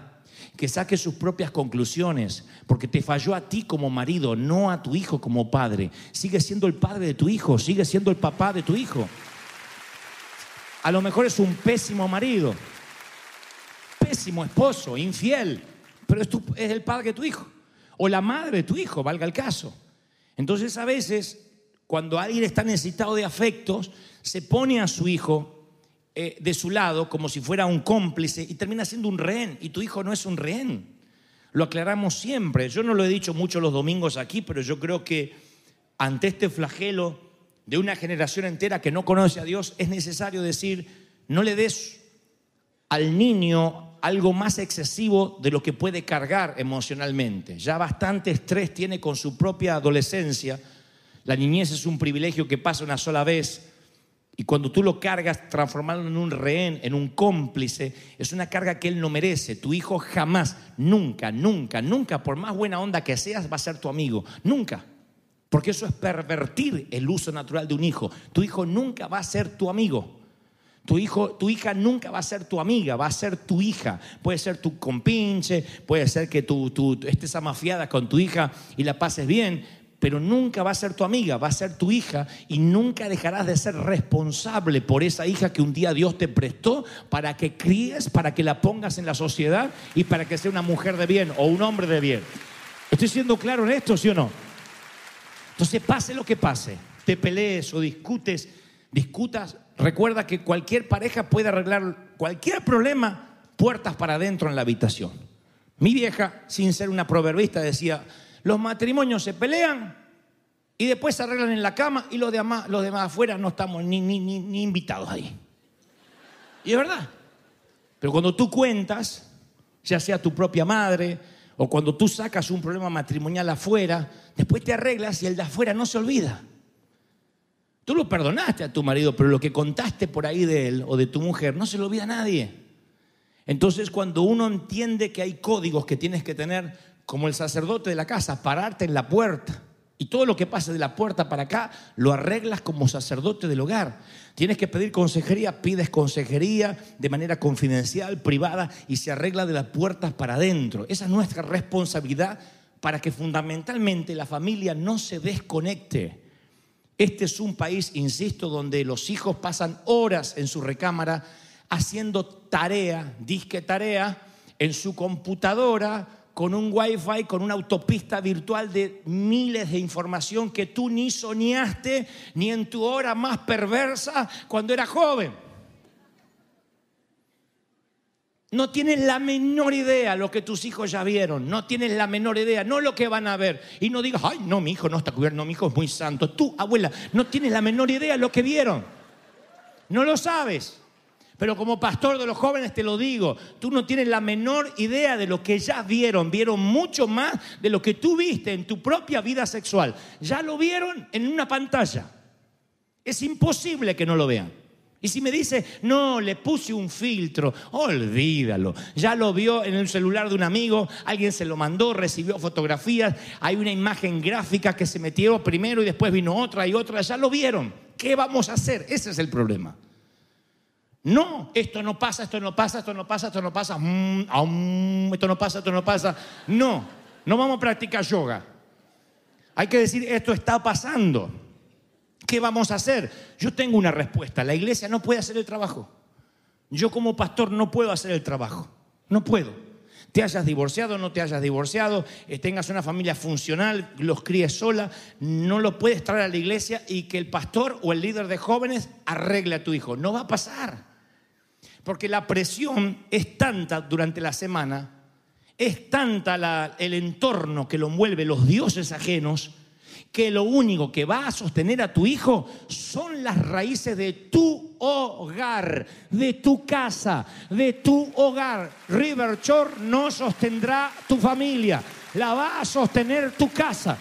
Que saque sus propias conclusiones. Porque te falló a ti como marido, no a tu hijo como padre. Sigue siendo el padre de tu hijo. Sigue siendo el papá de tu hijo. A lo mejor es un pésimo marido. Pésimo esposo, infiel. Pero es, el padre de tu hijo. O la madre de tu hijo, valga el caso. Entonces a veces cuando alguien está necesitado de afectos, se pone a su hijo eh, de su lado como si fuera un cómplice y termina siendo un rehén. Y tu hijo no es un rehén. Lo aclaramos siempre. Yo no lo he dicho mucho los domingos aquí, pero yo creo que ante este flagelo de una generación entera que no conoce a Dios, es necesario decir, no le des al niño algo más excesivo de lo que puede cargar emocionalmente. Ya bastante estrés tiene con su propia adolescencia. La niñez es un privilegio que pasa una sola vez. Y cuando tú lo cargas, transformarlo en un rehén, en un cómplice, es una carga que él no merece. Tu hijo jamás, nunca, nunca, nunca, por más buena onda que seas, va a ser tu amigo. Nunca. Porque eso es pervertir el uso natural de un hijo. Tu hijo nunca va a ser tu amigo. Tu hijo, tu hija nunca va a ser tu amiga, va a ser tu hija. Puede ser tu compinche, puede ser que tú, tú estés amafiada con tu hija y la pases bien, pero nunca va a ser tu amiga, va a ser tu hija y nunca dejarás de ser responsable por esa hija que un día Dios te prestó para que críes, para que la pongas en la sociedad y para que sea una mujer de bien o un hombre de bien. ¿Estoy siendo claro en esto, sí o no? Entonces, pase lo que pase, te pelees o discutes, discutas, recuerda que cualquier pareja puede arreglar cualquier problema puertas para adentro en la habitación. Mi vieja, sin ser una proverbista, decía, los matrimonios se pelean y después se arreglan en la cama y los demás, afuera no estamos ni, ni invitados ahí. Y es verdad. Pero cuando tú cuentas, ya sea tu propia madre o cuando tú sacas un problema matrimonial afuera, después te arreglas y el de afuera no se olvida. Tú lo perdonaste a tu marido, pero lo que contaste por ahí de él o de tu mujer no se lo olvida a nadie. Entonces cuando uno entiende que hay códigos que tienes que tener, como el sacerdote de la casa, pararte en la puerta. Y todo lo que pase de la puerta para acá lo arreglas como sacerdote del hogar. Tienes que pedir consejería, pides consejería de manera confidencial, privada, y se arregla de las puertas para adentro. Esa es nuestra responsabilidad para que fundamentalmente la familia no se desconecte. Este es un país, insisto, donde los hijos pasan horas en su recámara haciendo tarea, disque tarea, en su computadora, con un wifi, con una autopista virtual de miles de información que tú ni soñaste ni en tu hora más perversa cuando eras joven. No tienes la menor idea lo que tus hijos ya vieron, no tienes la menor idea, no lo que van a ver. Y no digas, ay, no, mi hijo no está cubierto, no, mi hijo es muy santo. Tú, abuela, no tienes la menor idea lo que vieron. No lo sabes. Pero como pastor de los jóvenes te lo digo, tú no tienes la menor idea de lo que ya vieron. Vieron mucho más de lo que tú viste en tu propia vida sexual. Ya lo vieron en una pantalla. Es imposible que no lo vean. Y si me dice, no, le puse un filtro, olvídalo. Ya lo vio en el celular de un amigo, alguien se lo mandó, recibió fotografías, hay una imagen gráfica que se metió primero y después vino otra y otra, ya lo vieron. ¿Qué vamos a hacer? Ese es el problema. No, esto no pasa, esto no pasa, esto no pasa, esto no pasa, mm, esto no pasa, esto no pasa. No, no vamos a practicar yoga. Hay que decir, esto está pasando. ¿Qué vamos a hacer? Yo tengo una respuesta. La iglesia no puede hacer el trabajo. Yo como pastor no puedo hacer el trabajo. No puedo. Te hayas divorciado, no te hayas divorciado, eh, tengas una familia funcional, los críes sola, no lo puedes traer a la iglesia y que el pastor o el líder de jóvenes arregle a tu hijo. No va a pasar. Porque la presión es tanta durante la semana Es tanta el entorno que lo envuelve, los dioses ajenos, que lo único que va a sostener a tu hijo son las raíces de tu hogar, de tu casa, de tu hogar. River Shore no sostendrá tu familia, la va a sostener tu casa.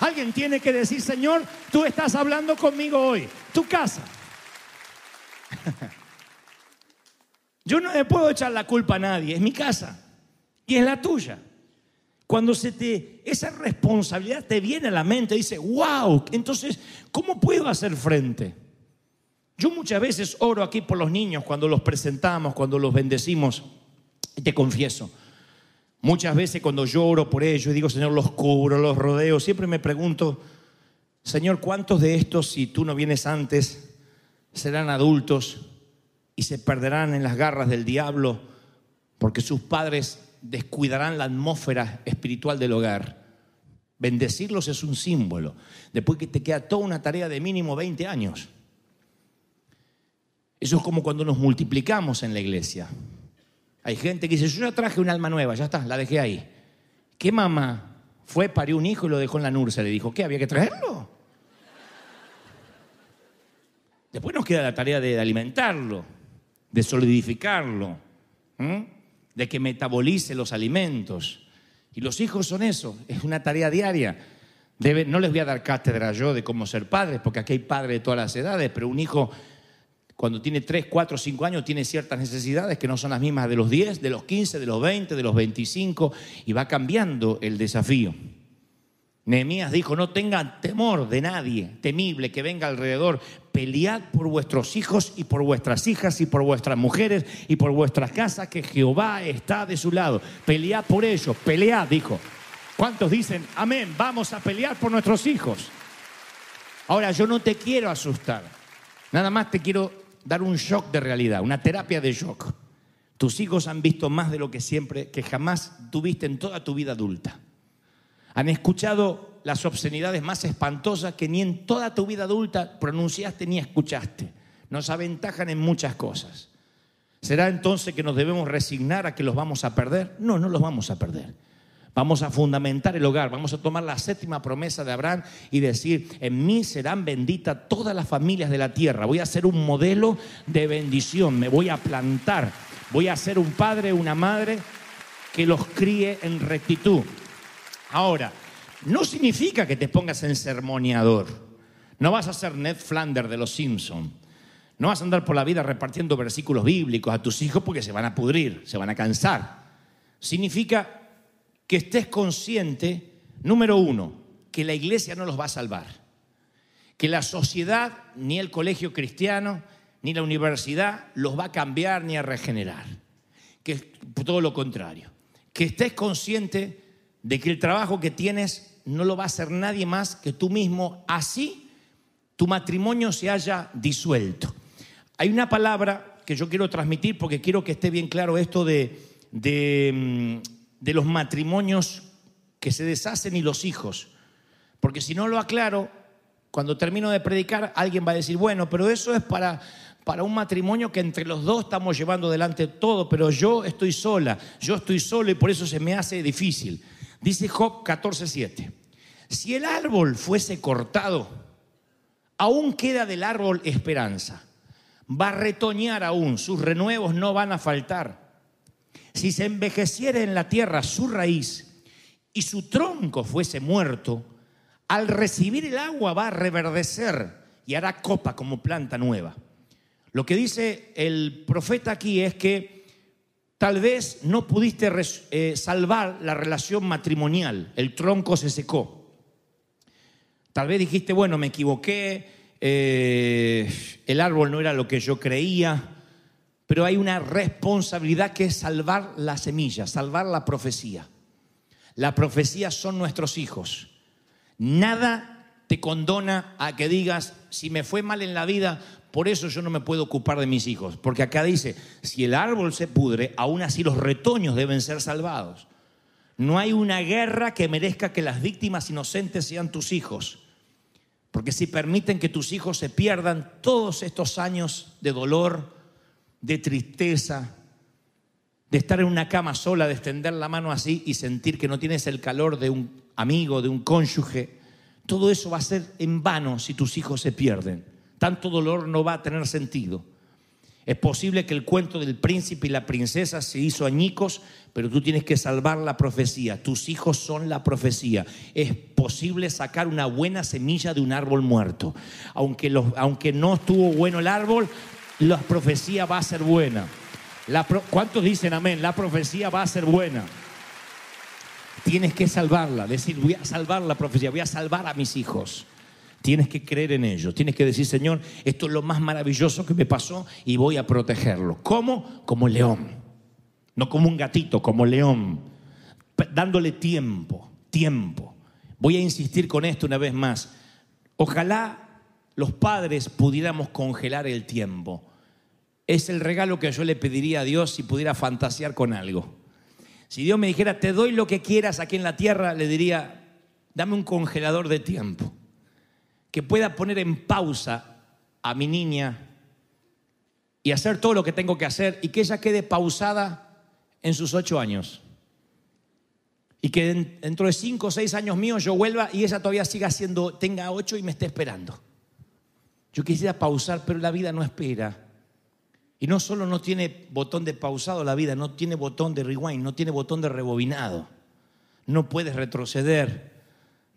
Alguien tiene que decir, Señor, tú estás hablando conmigo hoy, tu casa. Yo no le puedo echar la culpa a nadie, es mi casa y es la tuya. Cuando se te esa responsabilidad te viene a la mente, dice, "Wow, entonces ¿cómo puedo hacer frente?" Yo muchas veces oro aquí por los niños cuando los presentamos, cuando los bendecimos. Y te confieso, muchas veces cuando yo oro por ellos, digo, Señor, los cubro, los rodeo, siempre me pregunto, Señor, ¿cuántos de estos, si tú no vienes antes, serán adultos y se perderán en las garras del diablo porque sus padres descuidarán la atmósfera espiritual del hogar? Bendecirlos es un símbolo. Después que te queda toda una tarea de mínimo 20 años. Eso es como cuando nos multiplicamos en la iglesia. Hay gente que dice, yo ya traje un alma nueva, ya está, la dejé ahí. ¿Qué mamá fue, parió un hijo y lo dejó en la nurse? Le dijo, ¿qué? ¿Había que traerlo? Después nos queda la tarea de alimentarlo, de solidificarlo, de que metabolice los alimentos. Y los hijos son eso, es una tarea diaria. Debe- no les voy a dar cátedra yo de cómo ser padres, porque aquí hay padres de todas las edades, pero un hijo cuando tiene 3, 4, 5 años tiene ciertas necesidades que no son las mismas de los 10, de los 15, de los 20, de los 25, y va cambiando el desafío. Nehemías dijo, no tengan temor de nadie temible que venga alrededor, pelead por vuestros hijos y por vuestras hijas y por vuestras mujeres y por vuestras casas, que Jehová está de su lado. Pelead por ellos, pelead, dijo. ¿Cuántos dicen, amén, vamos a pelear por nuestros hijos? Ahora, yo no te quiero asustar, nada más te quiero dar un shock de realidad, una terapia de shock. Tus hijos han visto más de lo que siempre, que jamás tuviste en toda tu vida adulta. Han escuchado las obscenidades más espantosas que ni en toda tu vida adulta pronunciaste ni escuchaste. Nos aventajan en muchas cosas. ¿Será entonces que nos debemos resignar a que los vamos a perder? No, no los vamos a perder. Vamos a fundamentar el hogar, vamos a tomar la séptima promesa de Abraham y decir, en mí serán benditas todas las familias de la tierra. Voy a ser un modelo de bendición, me voy a plantar, voy a ser un padre, una madre que los críe en rectitud. Ahora, no significa que te pongas en sermoneador. No vas a ser Ned Flanders de los Simpson. No vas a andar por la vida repartiendo versículos bíblicos a tus hijos porque se van a pudrir, se van a cansar. Significa que estés consciente, número uno, que la iglesia no los va a salvar. Que la sociedad, ni el colegio cristiano, ni la universidad los va a cambiar ni a regenerar. Que es todo lo contrario. Que estés consciente de que el trabajo que tienes no lo va a hacer nadie más que tú mismo, así tu matrimonio se haya disuelto. Hay una palabra que yo quiero transmitir porque quiero que esté bien claro esto de, mm, de los matrimonios que se deshacen y los hijos. Porque si no lo aclaro, cuando termino de predicar, alguien va a decir, bueno, pero eso es para, para un matrimonio que entre los dos estamos llevando adelante todo, pero yo estoy sola, yo estoy solo y por eso se me hace difícil. Dice Job 14:7, si el árbol fuese cortado, aún queda del árbol esperanza. Va a retoñar aún, sus renuevos no van a faltar. Si se envejeciera en la tierra su raíz y su tronco fuese muerto, al recibir el agua va a reverdecer y hará copa como planta nueva. Lo que dice el profeta aquí es que tal vez no pudiste eh, salvar la relación matrimonial, el tronco se secó. Tal vez dijiste, bueno, me equivoqué, eh, el árbol no era lo que yo creía, pero hay una responsabilidad que es salvar la semilla, salvar la profecía. La profecía son nuestros hijos. Nada te condona a que digas, si me fue mal en la vida, por eso yo no me puedo ocupar de mis hijos. Porque acá dice, si el árbol se pudre, aún así los retoños deben ser salvados. No hay una guerra que merezca que las víctimas inocentes sean tus hijos. Porque si permiten que tus hijos se pierdan todos estos años de dolor, de tristeza, de estar en una cama sola, de extender la mano así y sentir que no tienes el calor de un amigo, de un cónyuge. Todo eso va a ser en vano si tus hijos se pierden. Tanto dolor no va a tener sentido. Es posible que el cuento del príncipe y la princesa se hizo añicos, pero tú tienes que salvar la profecía. Tus hijos son la profecía. Es posible sacar una buena semilla de un árbol muerto. Aunque, aunque no estuvo bueno el árbol, la profecía va a ser buena. La ¿Cuántos dicen amén? La profecía va a ser buena. Tienes que salvarla, decir, voy a salvar la profecía, voy a salvar a mis hijos. Tienes que creer en ello, tienes que decir, Señor, esto es lo más maravilloso que me pasó y voy a protegerlo. ¿Cómo? Como león, no como un gatito, como león, dándole tiempo, tiempo. Voy a insistir con esto una vez más. Ojalá los padres pudiéramos congelar el tiempo. Es el regalo que yo le pediría a Dios si pudiera fantasear con algo. Si Dios me dijera, te doy lo que quieras aquí en la tierra, le diría, dame un congelador de tiempo que pueda poner en pausa a mi niña y hacer todo lo que tengo que hacer y que ella quede pausada en sus ocho años. Y que en- dentro de cinco o seis años míos yo vuelva y ella todavía siga siendo, tenga ocho y me esté esperando. Yo quisiera pausar, pero la vida no espera. Y no solo no tiene botón de pausado la vida, no tiene botón de rewind, no tiene botón de rebobinado. No puedes retroceder,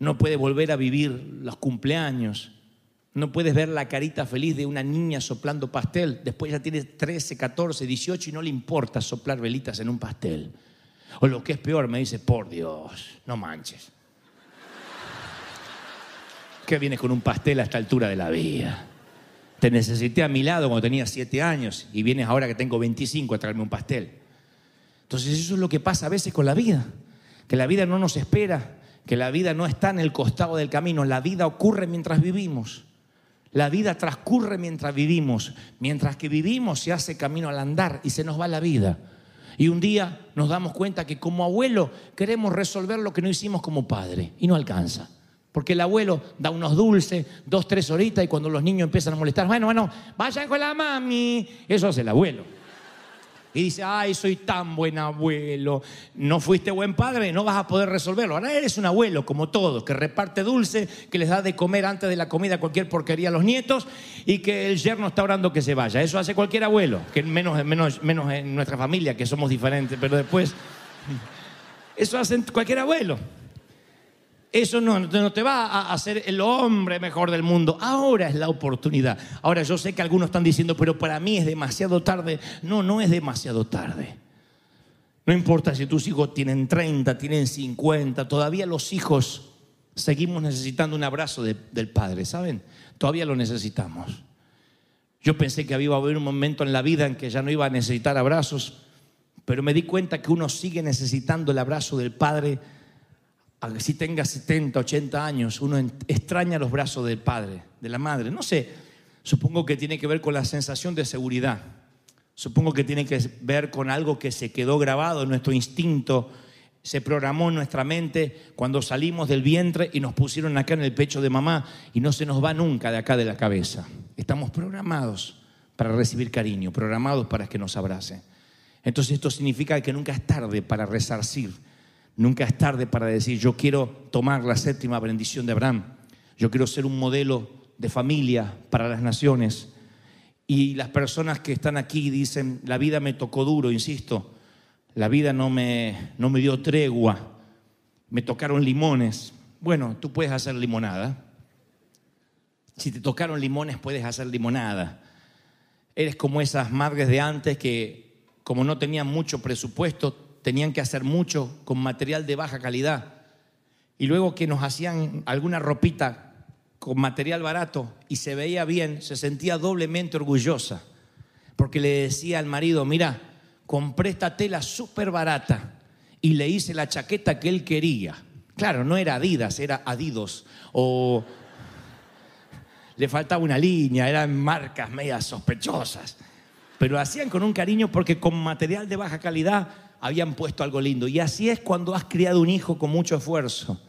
no puedes volver a vivir los cumpleaños, no puedes ver la carita feliz de una niña soplando pastel, después ya tiene 13, 14, 18 y no le importa soplar velitas en un pastel. O lo que es peor, me dice, por Dios, no manches. ¿Qué vienes con un pastel a esta altura de la vida? Te necesité a mi lado cuando tenía 7 años y vienes ahora que tengo 25 a traerme un pastel. Entonces eso es lo que pasa a veces con la vida, que la vida no nos espera, que la vida no está en el costado del camino, la vida ocurre mientras vivimos. La vida transcurre mientras vivimos, mientras que vivimos se hace camino al andar y se nos va la vida. Y un día nos damos cuenta que como abuelo queremos resolver lo que no hicimos como padre y no alcanza. Porque el abuelo da unos dulces, dos, tres horitas y cuando los niños empiezan a molestar, bueno, bueno, vayan con la mami. Eso hace el abuelo. Y dice, ay, soy tan buen abuelo. No fuiste buen padre, no vas a poder resolverlo. Ahora eres un abuelo, como todos, que reparte dulce, que les da de comer antes de la comida cualquier porquería a los nietos y que el yerno está orando que se vaya. Eso hace cualquier abuelo, que menos, menos, menos en nuestra familia, que somos diferentes, pero después... Eso hace cualquier abuelo. Eso no, te va a hacer el hombre mejor del mundo. Ahora es la oportunidad. Ahora yo sé que algunos están diciendo, pero para mí es demasiado tarde. No, no es demasiado tarde. No importa si tus hijos tienen 30, tienen 50, todavía los hijos seguimos necesitando un abrazo de- del padre, ¿saben? Todavía lo necesitamos. Yo pensé que iba a haber un momento en la vida en que ya no iba a necesitar abrazos, pero me di cuenta que uno sigue necesitando el abrazo del padre si tenga 70, 80 años, uno extraña los brazos del padre, de la madre. No sé, supongo que tiene que ver con la sensación de seguridad. Supongo que tiene que ver con algo que se quedó grabado en nuestro instinto, se programó en nuestra mente cuando salimos del vientre y nos pusieron acá en el pecho de mamá y no se nos va nunca de acá de la cabeza. Estamos programados para recibir cariño, programados para que nos abrace. Entonces esto significa que nunca es tarde para resarcir Nunca es tarde para decir, yo quiero tomar la séptima bendición de Abraham. Yo quiero ser un modelo de familia para las naciones. Y las personas que están aquí dicen, la vida me tocó duro, insisto, la vida no me, no me dio tregua, me tocaron limones. Bueno, tú puedes hacer limonada. Si te tocaron limones, puedes hacer limonada. Eres como esas madres de antes que, como no tenían mucho presupuesto, tenían que hacer mucho con material de baja calidad. Y luego que nos hacían alguna ropita con material barato y se veía bien, se sentía doblemente orgullosa. Porque le decía al marido, mira, compré esta tela súper barata y le hice la chaqueta que él quería. Claro, no era Adidas, era Adidos. O le faltaba una línea, eran marcas medias sospechosas. Pero hacían con un cariño porque con material de baja calidad habían puesto algo lindo. Y así es cuando has criado un hijo con mucho esfuerzo,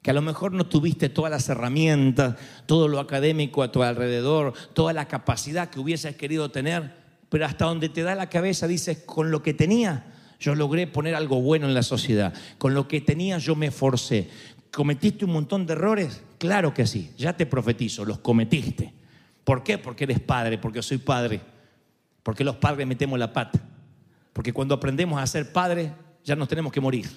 que a lo mejor no tuviste todas las herramientas, todo lo académico a tu alrededor, toda la capacidad que hubieses querido tener, pero hasta donde te da la cabeza dices, con lo que tenía, Yo logré poner algo bueno en la sociedad. Con lo que tenía yo me esforcé. ¿Cometiste un montón de errores? Claro que sí. Ya te profetizo, los cometiste. ¿Por qué? Porque eres padre, porque soy padre. Porque los padres metemos la pata. Porque cuando aprendemos a ser padres, ya nos tenemos que morir.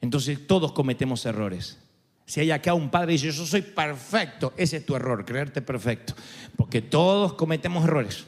Entonces todos cometemos errores. Si hay acá un padre y dice, yo soy perfecto, ese es tu error, creerte perfecto. Porque todos cometemos errores.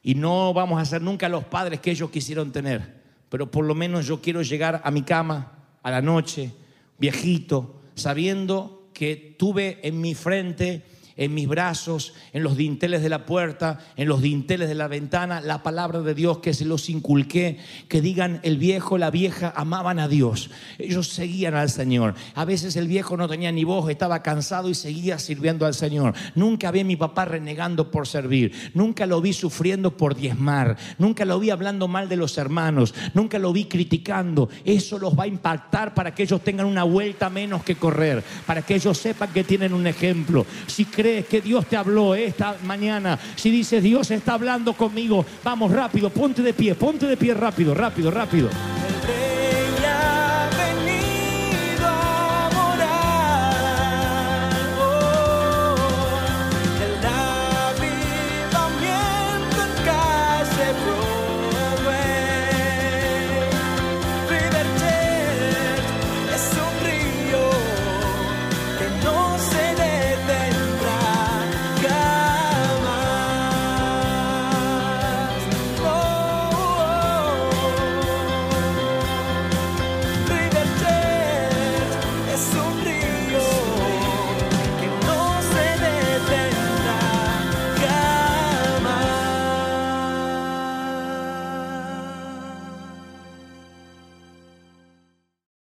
Y no vamos a ser nunca los padres que ellos quisieron tener. Pero por lo menos yo quiero llegar a mi cama a la noche, viejito, sabiendo que tuve en mi frente en mis brazos, en los dinteles de la puerta, en los dinteles de la ventana, la palabra de Dios que se los inculqué, que digan el viejo, la vieja amaban a Dios. Ellos seguían al Señor. A veces el viejo no tenía ni voz, estaba cansado y seguía sirviendo al Señor. Nunca vi a mi papá renegando por servir, nunca lo vi sufriendo por diezmar, nunca lo vi hablando mal de los hermanos, nunca lo vi criticando. Eso los va a impactar para que ellos tengan una vuelta menos que correr, para que ellos sepan que tienen un ejemplo. Si que Dios te habló esta mañana, si dices Dios está hablando conmigo, vamos rápido, ponte de pie, ponte de pie rápido, rápido, rápido.